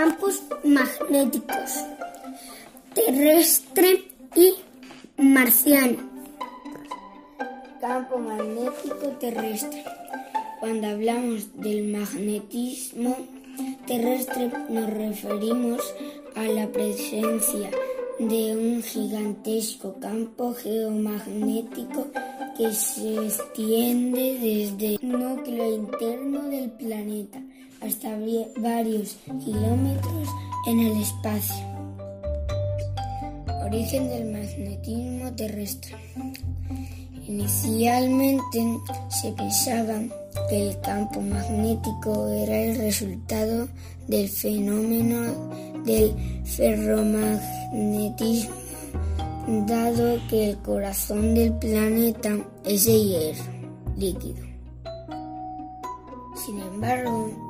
campos magnéticos terrestre y marciano. Campo magnético terrestre. Cuando hablamos del magnetismo terrestre nos referimos a la presencia de un gigantesco campo geomagnético que se extiende desde el núcleo interno del planeta hasta varios kilómetros en el espacio. Origen del magnetismo terrestre. Inicialmente se pensaba que el campo magnético era el resultado del fenómeno del ferromagnetismo, dado que el corazón del planeta es de hierro líquido. Sin embargo,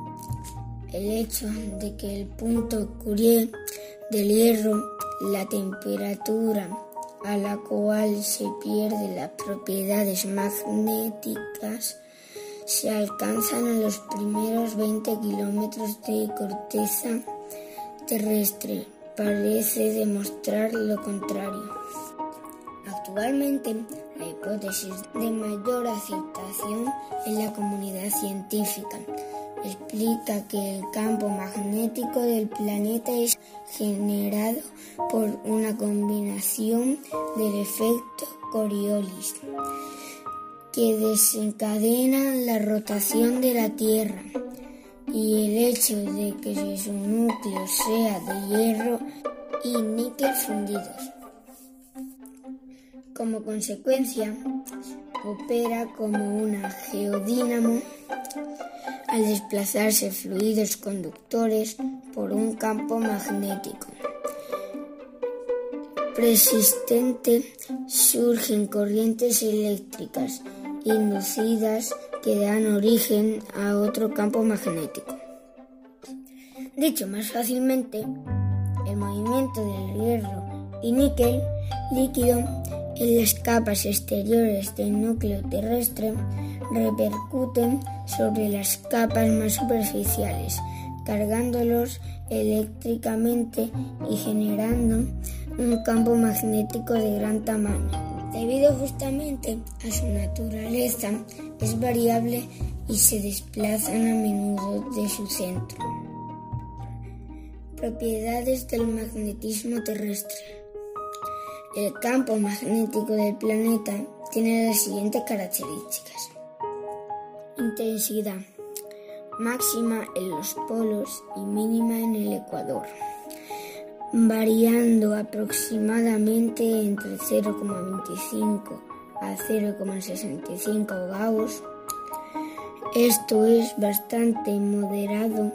el hecho de que el punto Curie del hierro, la temperatura a la cual se pierden las propiedades magnéticas, se alcanzan a los primeros 20 kilómetros de corteza terrestre. Parece demostrar lo contrario. Actualmente, la hipótesis de mayor aceptación en la comunidad científica explica que el campo magnético del planeta es generado por una combinación del efecto Coriolis que desencadena la rotación de la Tierra y el hecho de que su núcleo sea de hierro y níquel fundidos. Como consecuencia, opera como una geodínamo al desplazarse fluidos conductores por un campo magnético persistente surgen corrientes eléctricas inducidas que dan origen a otro campo magnético. Dicho más fácilmente, el movimiento del hierro y níquel líquido en las capas exteriores del núcleo terrestre repercuten sobre las capas más superficiales, cargándolos eléctricamente y generando un campo magnético de gran tamaño. Debido justamente a su naturaleza, es variable y se desplazan a menudo de su centro. Propiedades del magnetismo terrestre. El campo magnético del planeta tiene las siguientes características. Intensidad máxima en los polos y mínima en el ecuador variando aproximadamente entre 0,25 a 0,65 Gauss. Esto es bastante moderado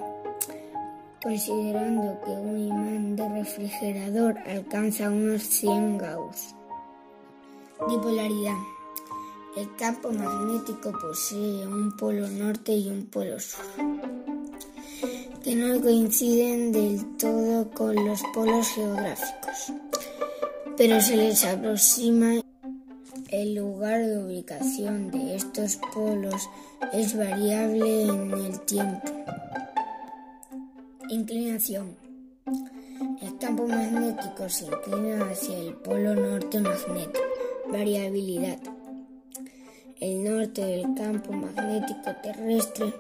considerando que un imán de refrigerador alcanza unos 100 Gauss. Dipolaridad. El campo magnético posee un polo norte y un polo sur que no coinciden del todo con los polos geográficos, pero se les aproxima el lugar de ubicación de estos polos es variable en el tiempo. Inclinación. El campo magnético se inclina hacia el polo norte magnético. Variabilidad. El norte del campo magnético terrestre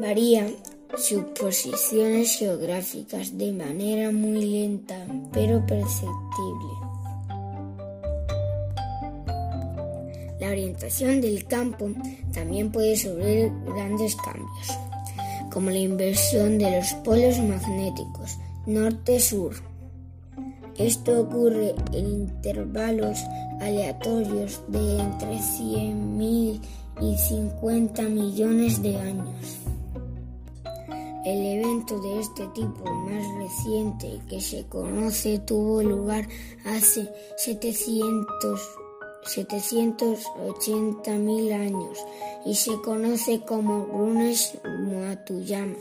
varía sus posiciones geográficas de manera muy lenta pero perceptible. La orientación del campo también puede sufrir grandes cambios, como la inversión de los polos magnéticos norte-sur. Esto ocurre en intervalos aleatorios de entre 100.000 y 50 millones de años. El evento de este tipo más reciente que se conoce tuvo lugar hace 700 780.000 años y se conoce como Brunes Muatuyama.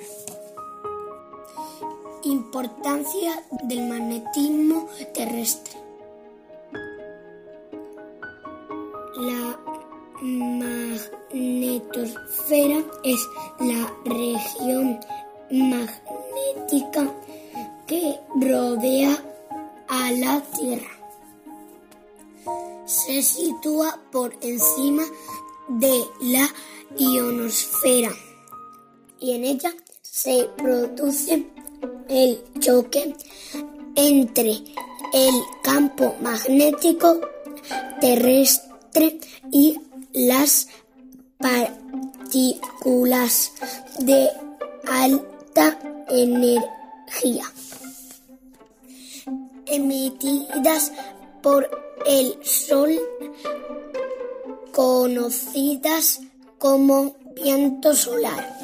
Importancia del magnetismo terrestre. La magnetosfera es la región magnética que rodea a la Tierra. Se sitúa por encima de la ionosfera y en ella se produce el choque entre el campo magnético terrestre y las partículas de alta energía emitidas por el Sol conocidas como viento solar.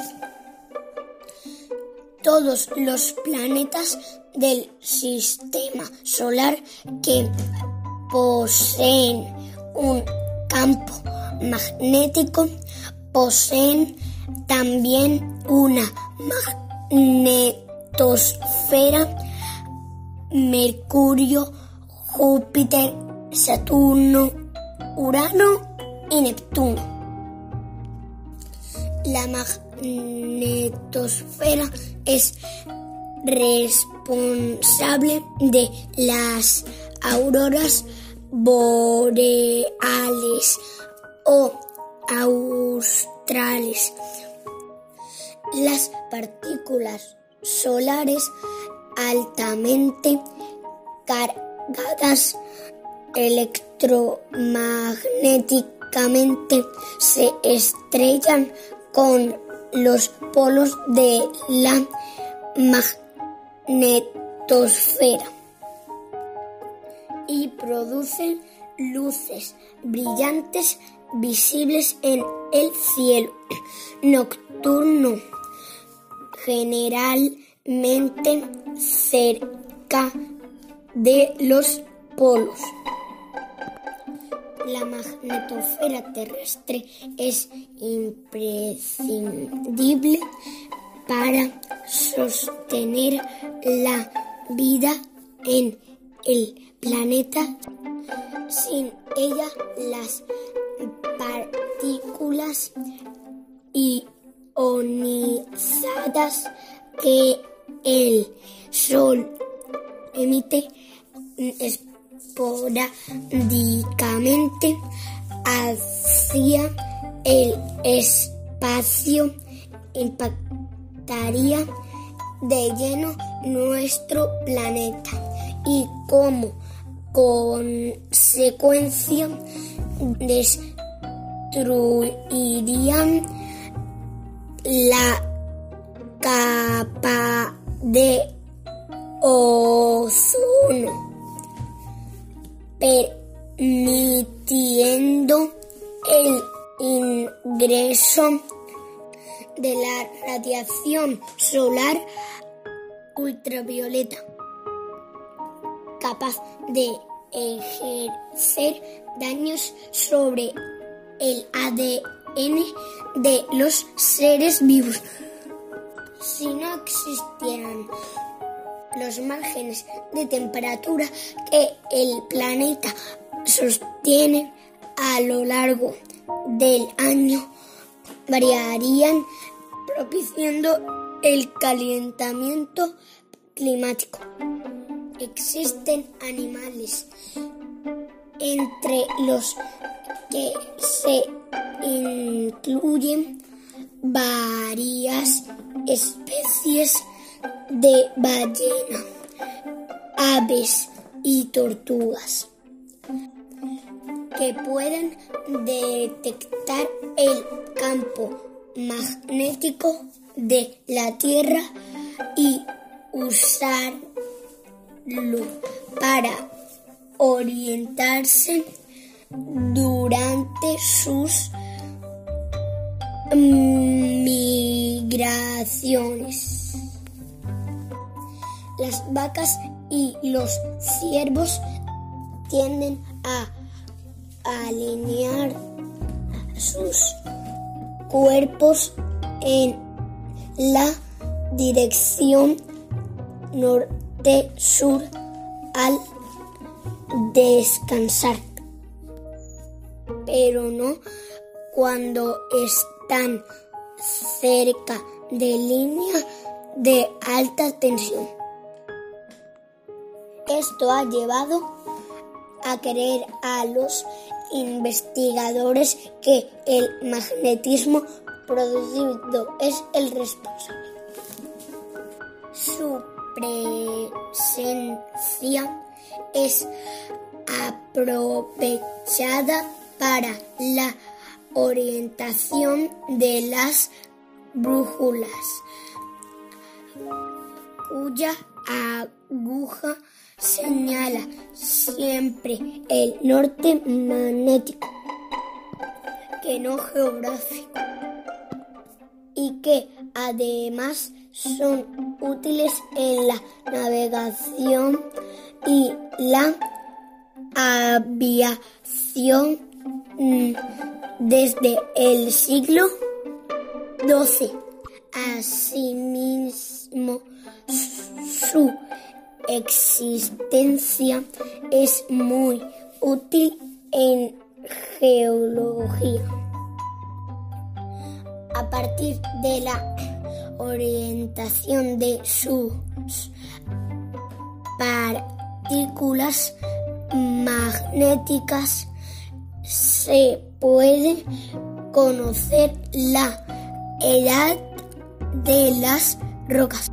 Todos los planetas del sistema solar que poseen un campo magnético poseen también una magnetosfera. Mercurio, Júpiter, Saturno, Urano y Neptuno. La magnetosfera es responsable de las auroras boreales o australes. Las partículas solares altamente cargadas electromagnéticamente se estrellan con los polos de la magnetosfera y producen luces brillantes visibles en el cielo nocturno, generalmente cerca de los polos. La magnetosfera terrestre es imprescindible para sostener la vida en el planeta. Sin ella, las partículas ionizadas que el Sol emite esporádicamente hacia el espacio impactaría de lleno nuestro planeta y como consecuencia destruirían la capa de ozono, permitiendo el ingreso de la radiación solar ultravioleta capaz de ejercer daños sobre el ADN de los seres vivos. Si no existieran los márgenes de temperatura que el planeta sostiene a lo largo del año, variarían propiciando el calentamiento climático. Existen animales entre los que se incluyen varias especies de ballena, aves y tortugas que pueden detectar el campo magnético de la Tierra y usarlo para orientarse durante sus migraciones. Las vacas y los ciervos tienden a alinear sus cuerpos en la dirección norte-sur al descansar, pero no cuando están cerca de línea de alta tensión. Esto ha llevado a creer a los investigadores que el magnetismo producido es el responsable. Su presencia es aprovechada para la orientación de las brújulas, cuya aguja señala siempre el norte magnético, que no geográfico, y que además son útiles en la navegación y la aviación mm, desde el siglo XII. Asimismo, su existencia es muy útil en geología. A partir de la orientación de sus partículas magnéticas se puede conocer la edad de las rocas.